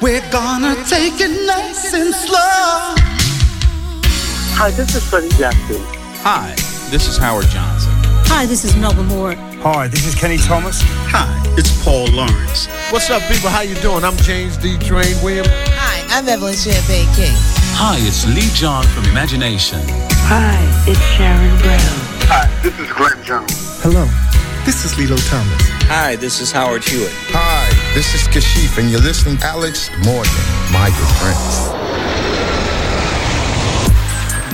We're gonna take it nice and slow. Hi, this is Freddie Jackson. Hi, this is Howard Johnson. Hi, this is Melba Moore. Hi, this is Kenny Thomas. Hi, it's Paul Lawrence. What's up, people? How you doing? I'm James D. Train Williams. Hi, I'm Evelyn Champagne King. Hi, it's Lee John from Imagination. Hi, it's Sharon Brown. Hi, this is Glenn Jones. Hello, this is Lilo Thomas. Hi, this is Howard Hewitt. Hi, this is Kashif, and you're listening to Alex Morgan, my good friends.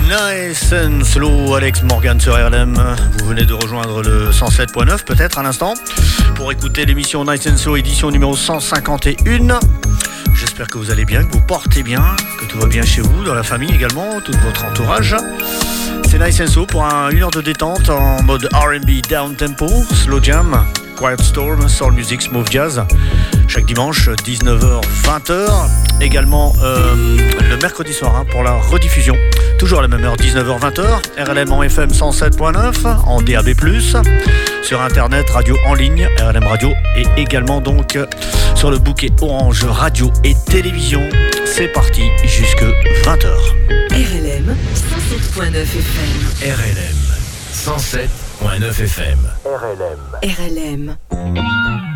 Nice and slow, Alex Morgan sur RLM. Vous venez de rejoindre le 107.9 peut-être à l'instant pour écouter l'émission Nice and Slow édition numéro 151. J'espère que vous allez bien, que vous portez bien, que tout va bien chez vous, dans la famille également, tout votre entourage. C'est Nice and Slow pour un, une heure de détente en mode R&B down tempo, slow jam, quiet storm, soul music, smooth jazz. Chaque dimanche, 19h, 20h. Également euh, le mercredi soir hein, pour la rediffusion. Toujours à la même heure, 19h, 20h. RLM en FM 107.9, en DAB+, sur Internet, radio en ligne, RLM Radio, et également donc sur le bouquet Orange Radio et Télévision. C'est parti jusque 20h. RLM 107.9 FM. RLM 107.9 FM. RLM. RLM.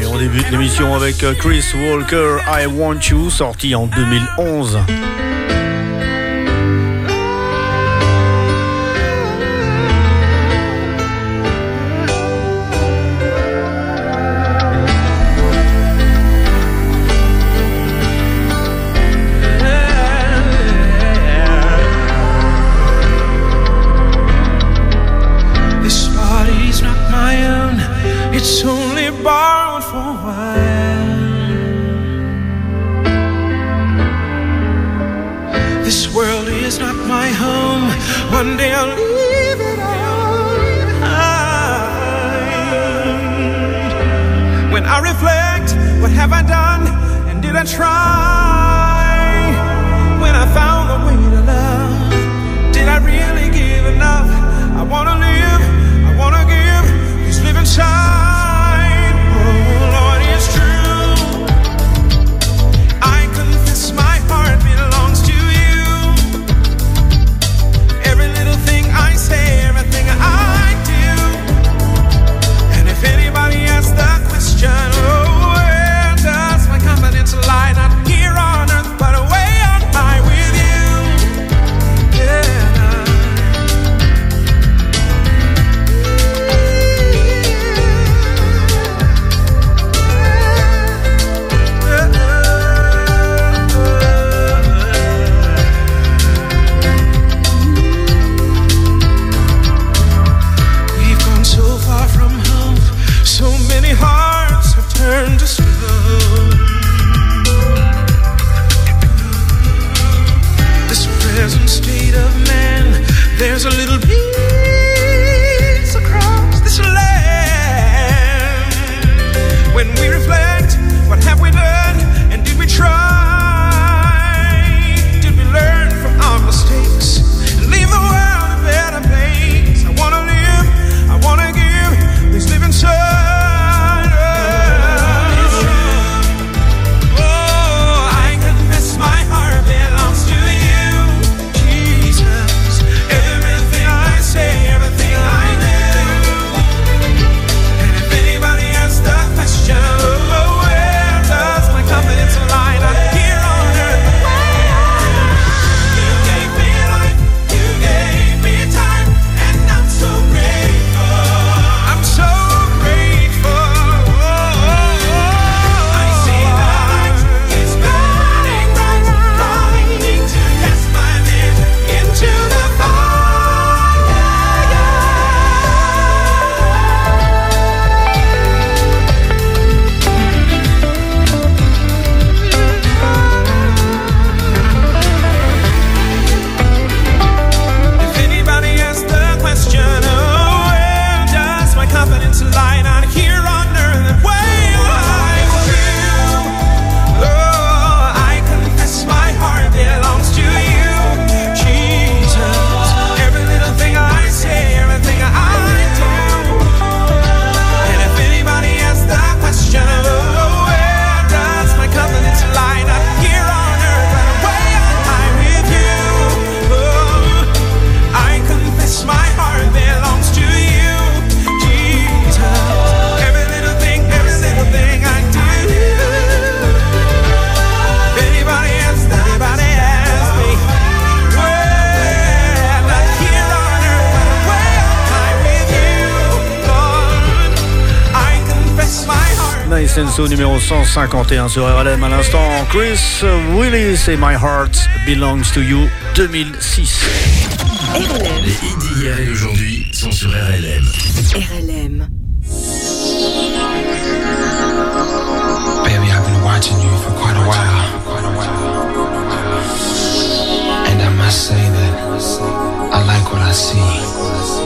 Et on débute l'émission avec euh, Chris Walker, I Want You, sorti en 2011. numéro 151 sur RLM à l'instant. Chris Willis et My Heart Belongs to You 2006. Les hits d'hier et d'aujourd'hui sont sur RLM. RLM. Baby, I've been watching you for quite a while. And I must say that I like what I see.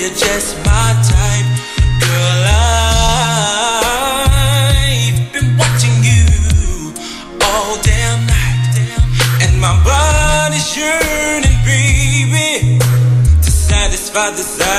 you're just my type, girl. I've been watching you all damn night, and my body's yearning, baby, to satisfy the.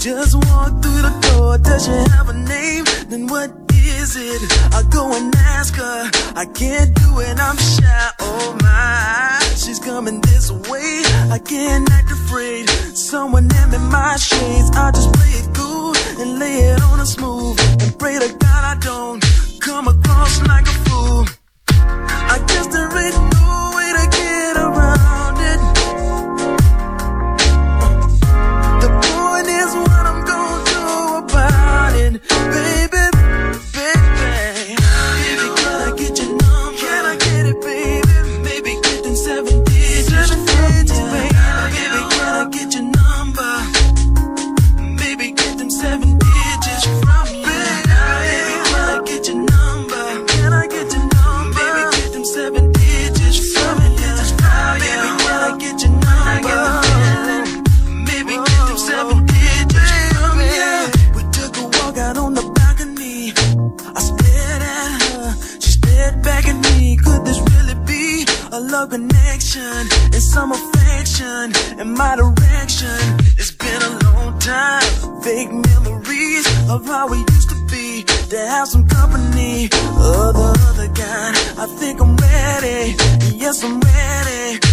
Just walk through the door. Does she have a name? Then what is it? I'll go and ask her. I can't do it. I'm shy. Oh my. She's coming this way. I can't act afraid. Someone in my shades. I just play it cool and lay it on a smooth. And pray to God I don't come across like a fool. I guess there ain't no way to get around. My direction. It's been a long time, fake memories of how we used to be. To have some company of the other kind. I think I'm ready. Yes, I'm ready.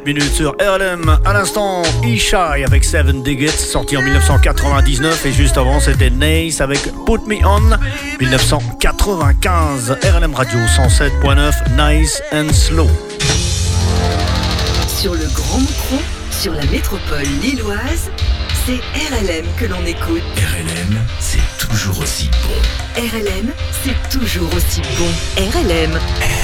19h17 minutes sur RLM. À l'instant, Ishai avec Seven Digits, sorti en 1999. Et juste avant, c'était Nace avec Put Me On, 1995. RLM Radio 107.9, Nice and Slow. Sur le Grand Moucron, sur la métropole lilloise, c'est RLM que l'on écoute. RLM, c'est toujours aussi bon. RLM, c'est toujours aussi bon. RLM. Baby,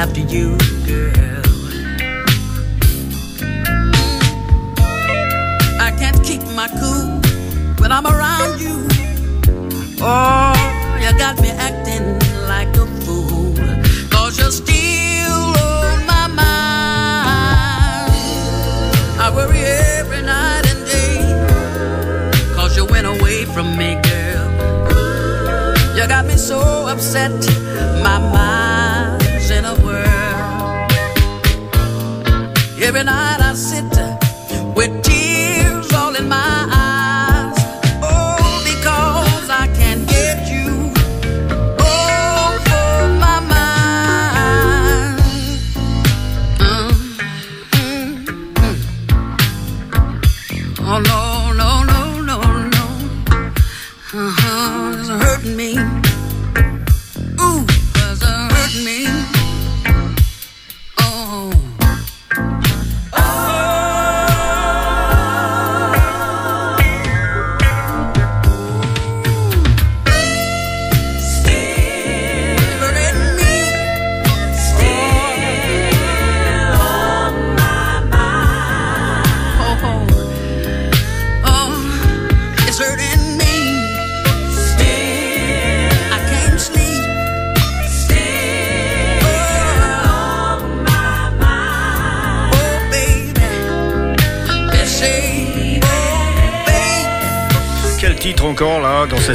after you, girl. I can't keep my cool when I'm around you. Oh, you got me acting like a fool. Cause you're still on my mind. I worry every night and day. Cause you went away from me, girl. You got me so upset, Every night I sit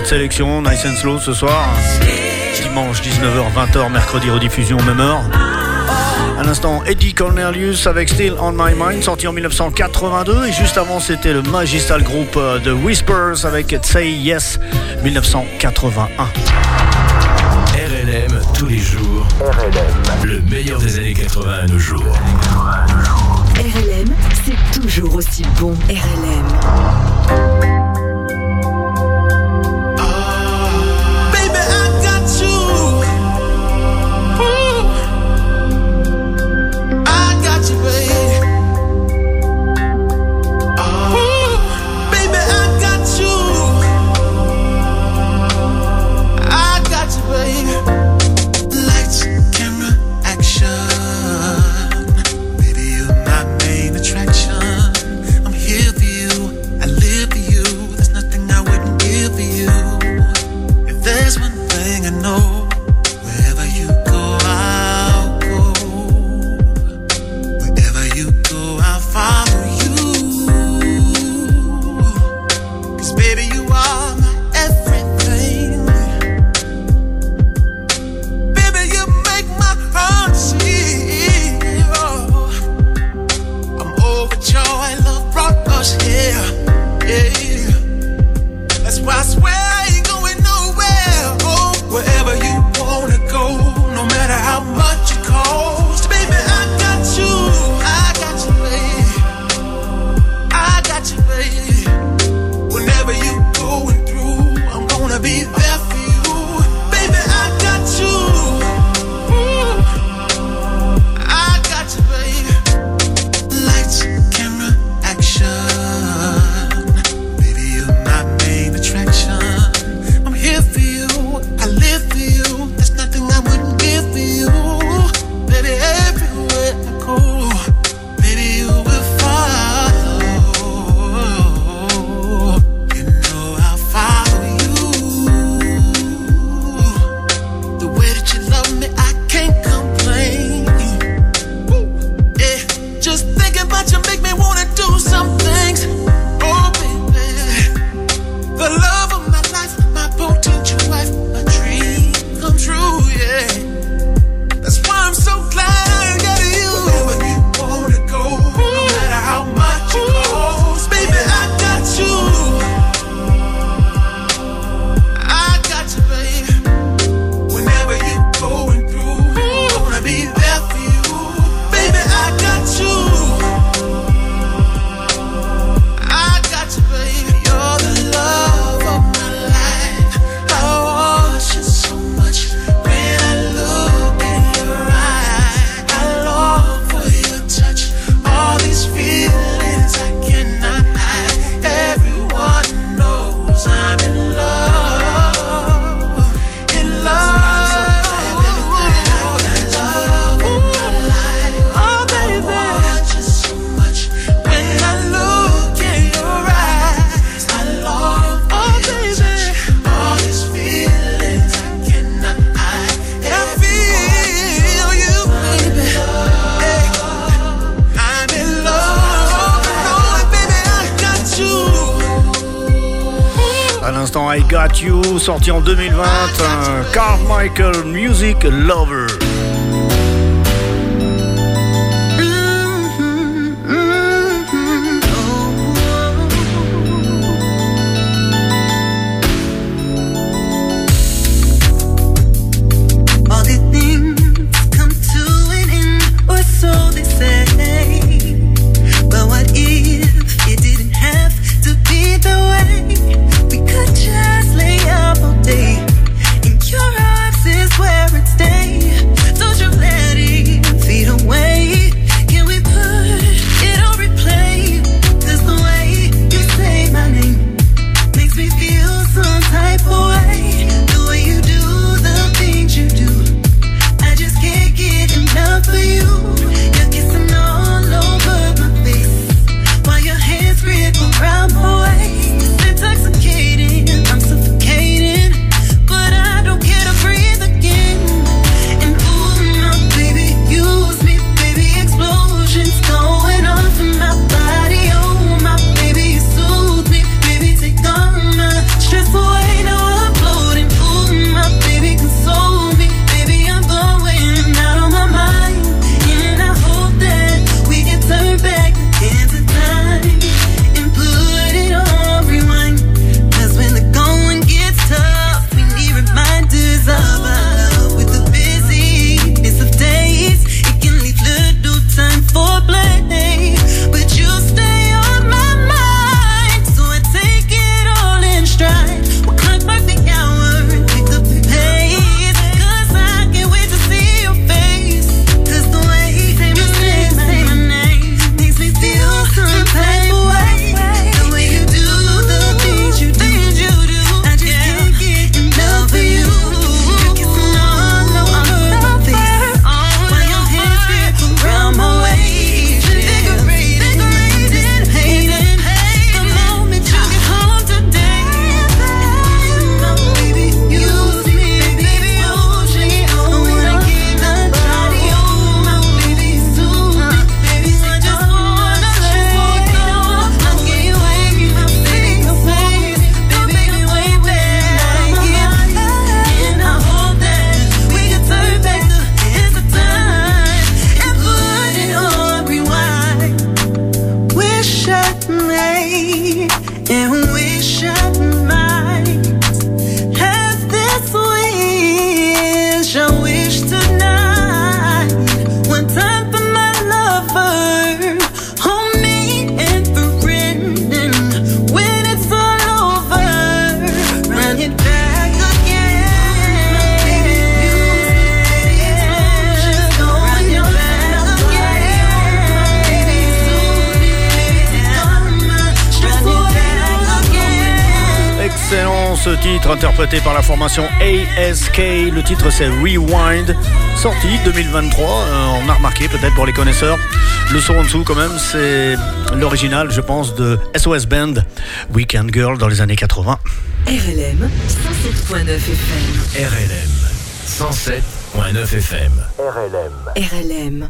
cette sélection Nice and Slow ce soir Dimanche 19h, 20h, mercredi rediffusion même heure. À l'instant, Eddie Cornelius avec Still on My Mind, sorti en 1982. Et juste avant, c'était le magistral groupe euh, The Whispers avec Say Yes 1981. RLM tous les jours. RLM. Le meilleur des années 80 à nos jours. RLM, c'est toujours aussi bon. RLM. love titre c'est Rewind, sorti 2023. Euh, on a remarqué peut-être pour les connaisseurs. Le son en dessous quand même, c'est l'original je pense de SOS Band, Weekend Girl dans les années 80. RLM 107.9 FM. RLM 107.9 FM. RLM. RLM.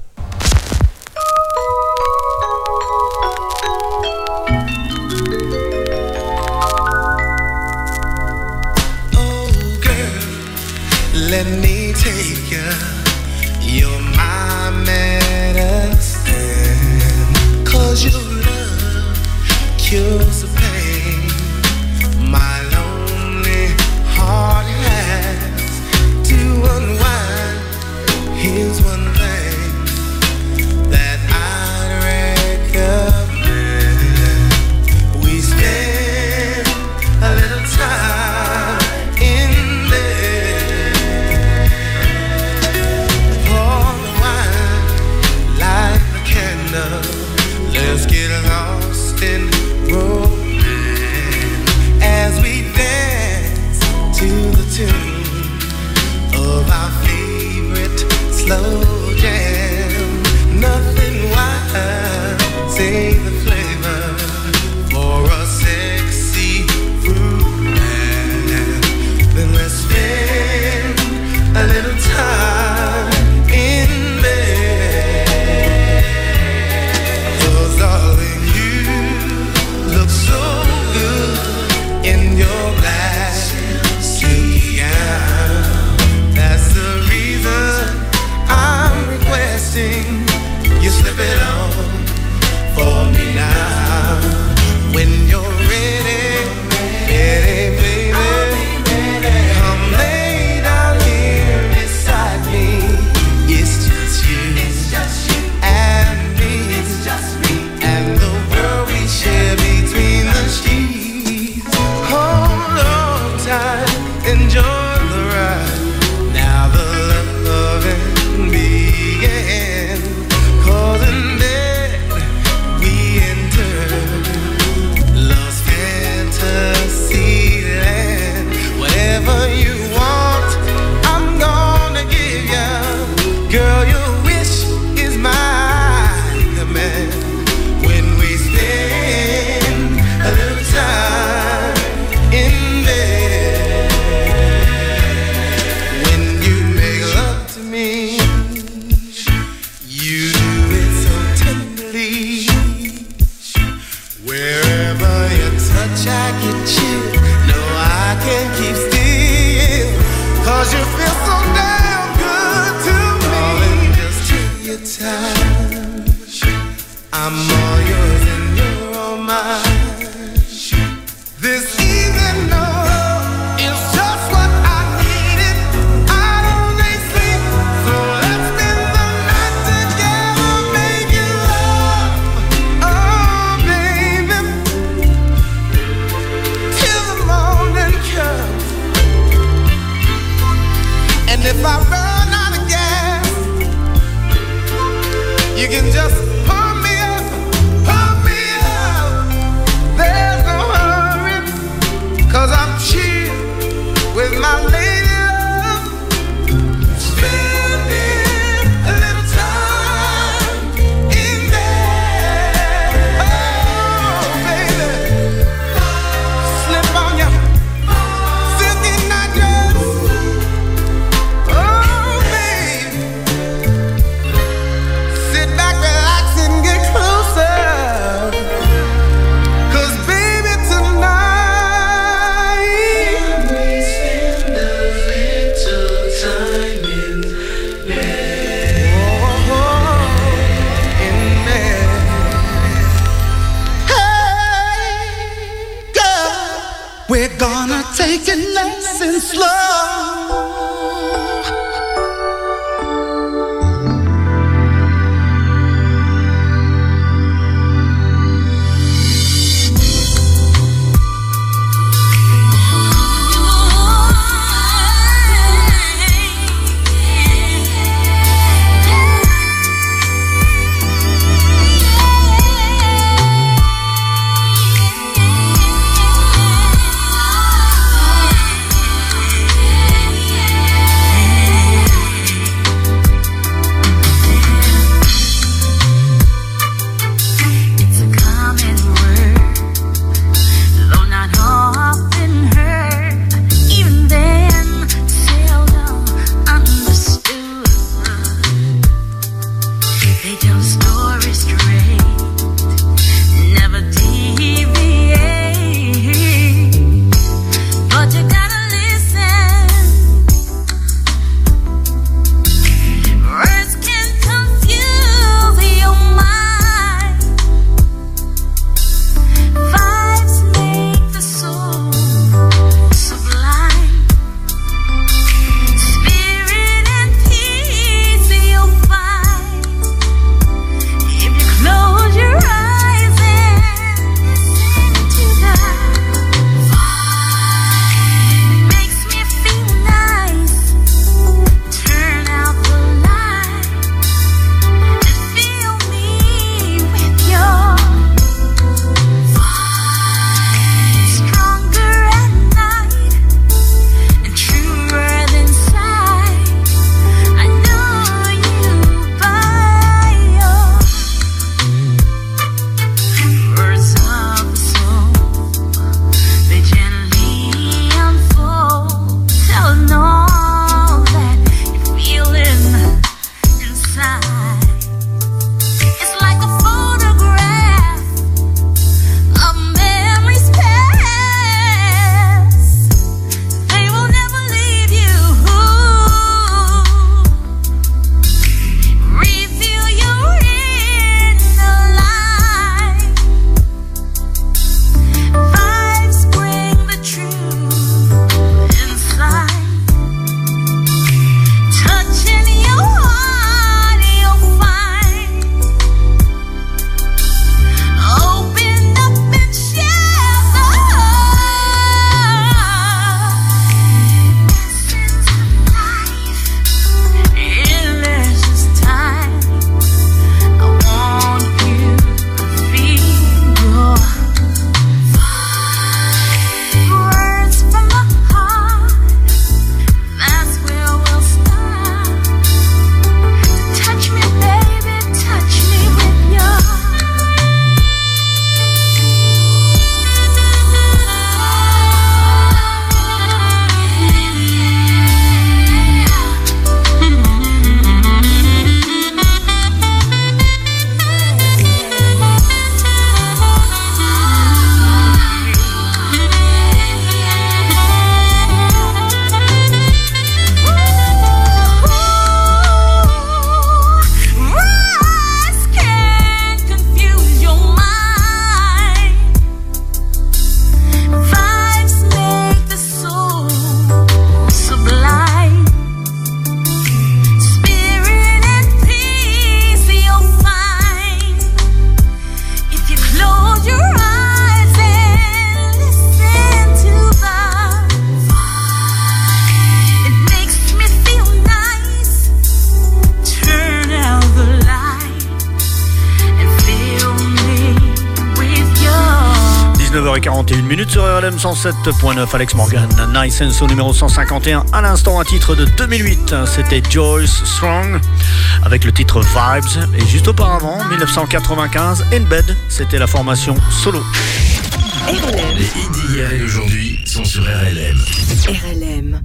Slow. 107.9, Alex Morgan. Nice and So numéro 151, à l'instant un titre de 2008. C'était Joyce Strong avec le titre Vibes. Et juste auparavant, 1995, In Bed, c'était la formation solo. Les hits d'hier et aujourd'hui sont sur RLM. RLM.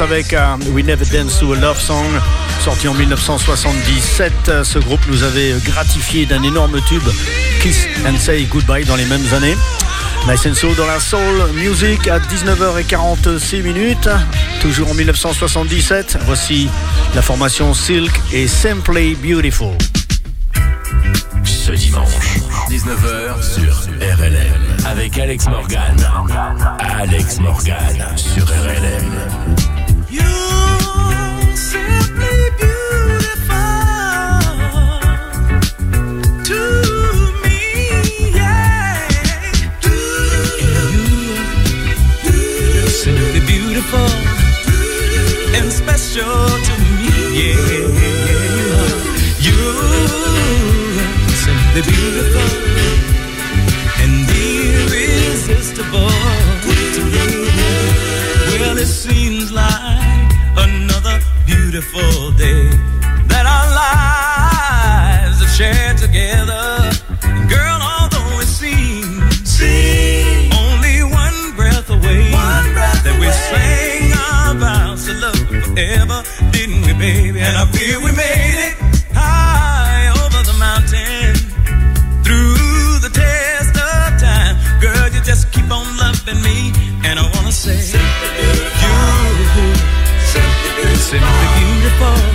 Avec euh, We Never Dance to a Love Song, sorti en 1977. Euh, ce groupe nous avait gratifié d'un énorme tube Kiss and Say Goodbye dans les mêmes années. Nice and Soul dans la Soul Music à 19h46 minutes, toujours en 1977. Voici la formation Silk et Simply Beautiful. Ce dimanche, 19h sur RLM, avec Alex Morgan. Alex Morgan sur RLM. beautiful and special to me. Yeah, you simply beautiful and irresistible to me. Well, it seems like another beautiful day that our lives have shared together. ever, didn't we, baby? And I feel we made it high over the mountain, through the test of time. Girl, you just keep on loving me, and I wanna say, simply beautiful, you, simply beautiful. Simply beautiful.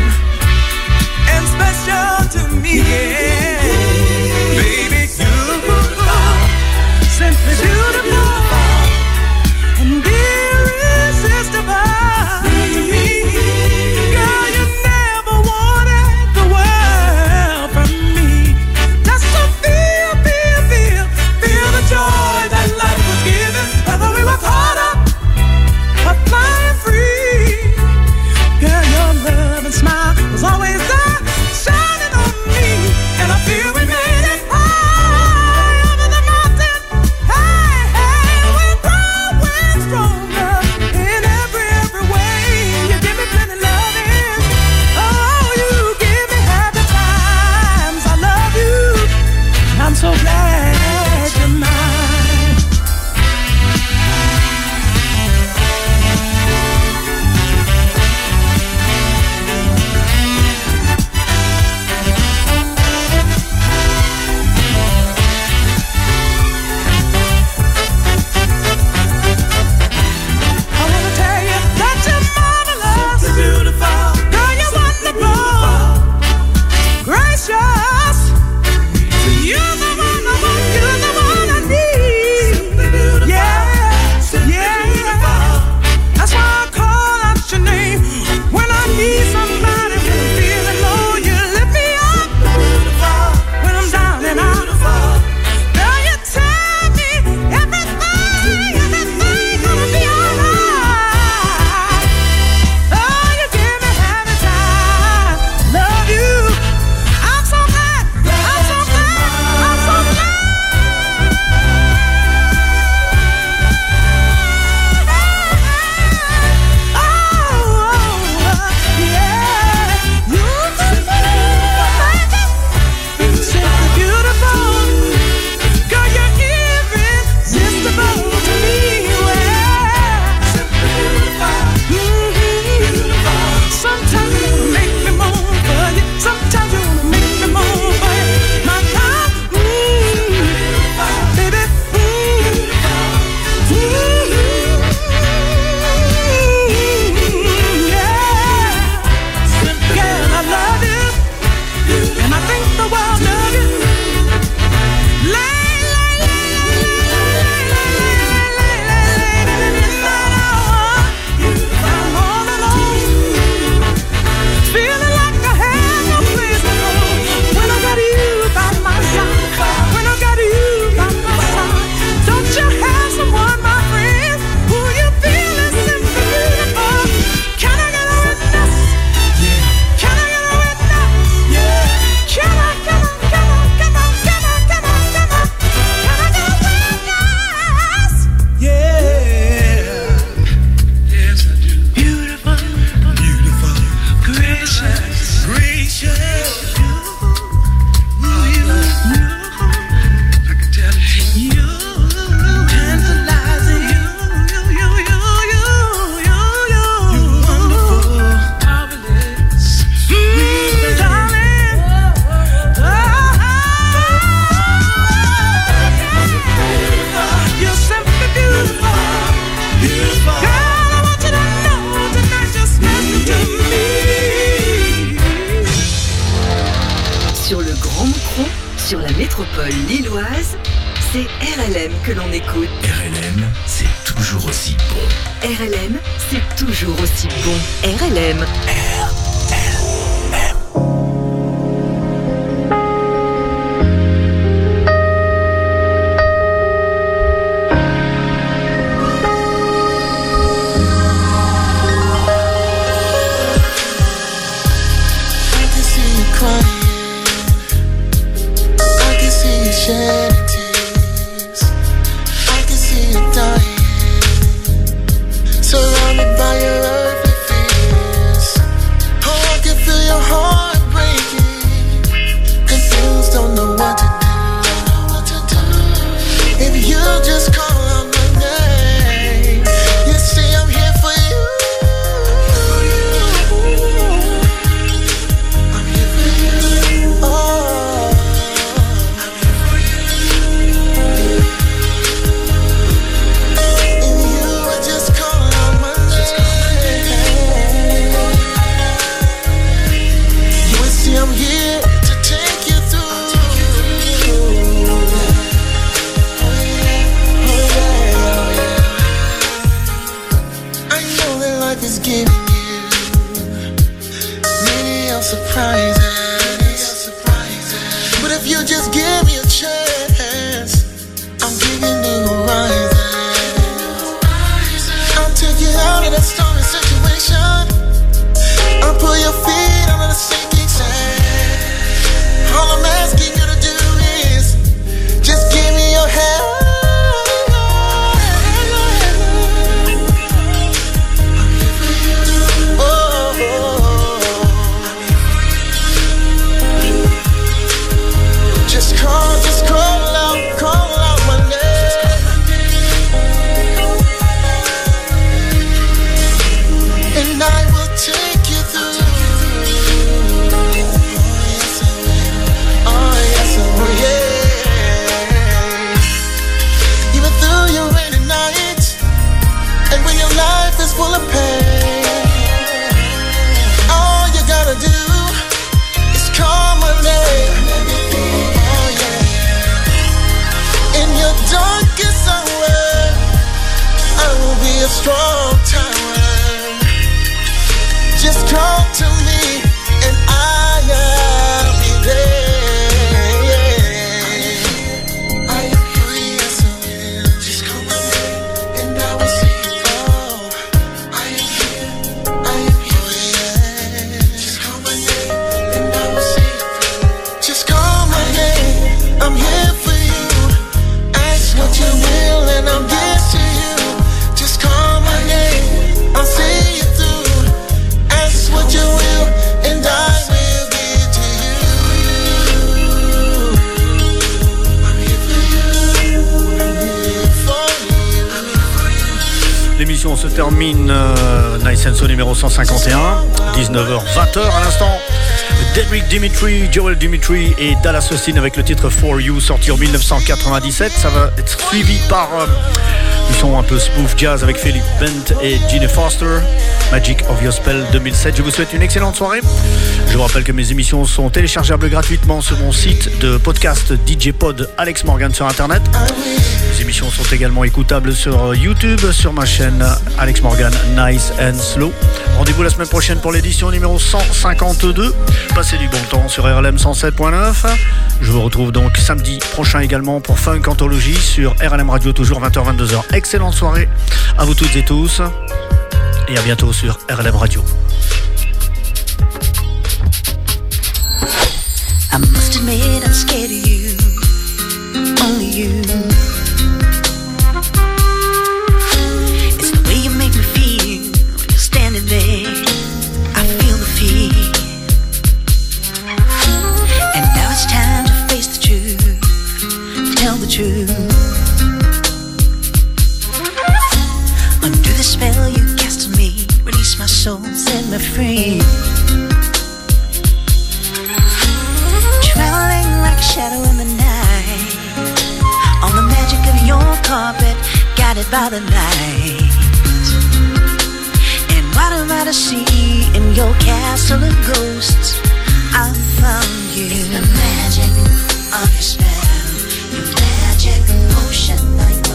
Numéro 151, 19h, 20h à l'instant. Derek Dimitri, Joel Dimitri et Dallas Austin avec le titre For You sorti en 1997. Ça va être suivi par euh, du son un peu smooth jazz avec Philip Bent et Gene Foster. Magic of Your Spell 2007. Je vous souhaite une excellente soirée. Je vous rappelle que mes émissions sont téléchargeables gratuitement sur mon site de podcast DJ Pod Alex Morgan sur internet. Les émissions sont également écoutables sur YouTube, sur ma chaîne Alex Morgan Nice and Slow. Rendez-vous la semaine prochaine pour l'édition numéro 152. Passez du bon temps sur RLM 107.9. Je vous retrouve donc samedi prochain également pour Funk Anthologie sur RLM Radio, toujours 20h-22h. Excellente soirée à vous toutes et tous. Et à bientôt sur RLM Radio. Free. Traveling like a shadow in the night. On the magic of your carpet Guided by the light And what am I to see in your castle of ghosts? I found you. It's the magic of your spell Your magic potion I